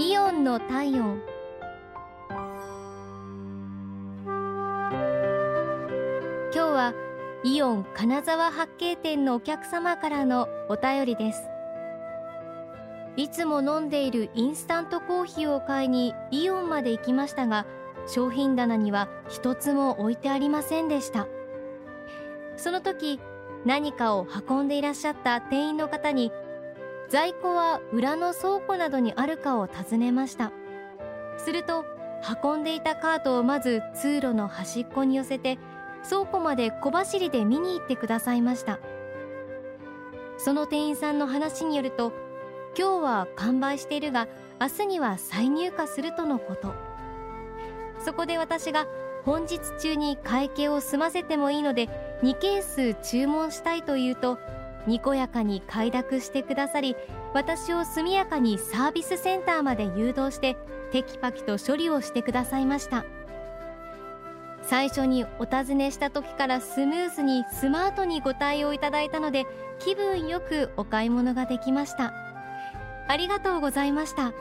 イオンの体温。今日はイオン金沢八景店のお客様からのお便りです。いつも飲んでいるインスタントコーヒーを買いにイオンまで行きましたが商品棚には一つも置いてありませんでした。その時何かを運んでいらっしゃった店員の方に在庫は裏の倉庫などにあるかを尋ねました。すると運んでいたカートをまず通路の端っこに寄せて倉庫まで小走りで見に行ってくださいました。その店員さんの話によると今日は完売しているが明日には再入荷するとのこと。そこで私が本日中に会計を済ませてもいいので2ケース注文したいと言うとにこやかに快諾してくださり私を速やかにサービスセンターまで誘導してテキパキと処理をしてくださいました。最初にお尋ねした時からスムーズにスマートにご対応いただいたので気分よくお買い物ができました。ありがとうございました。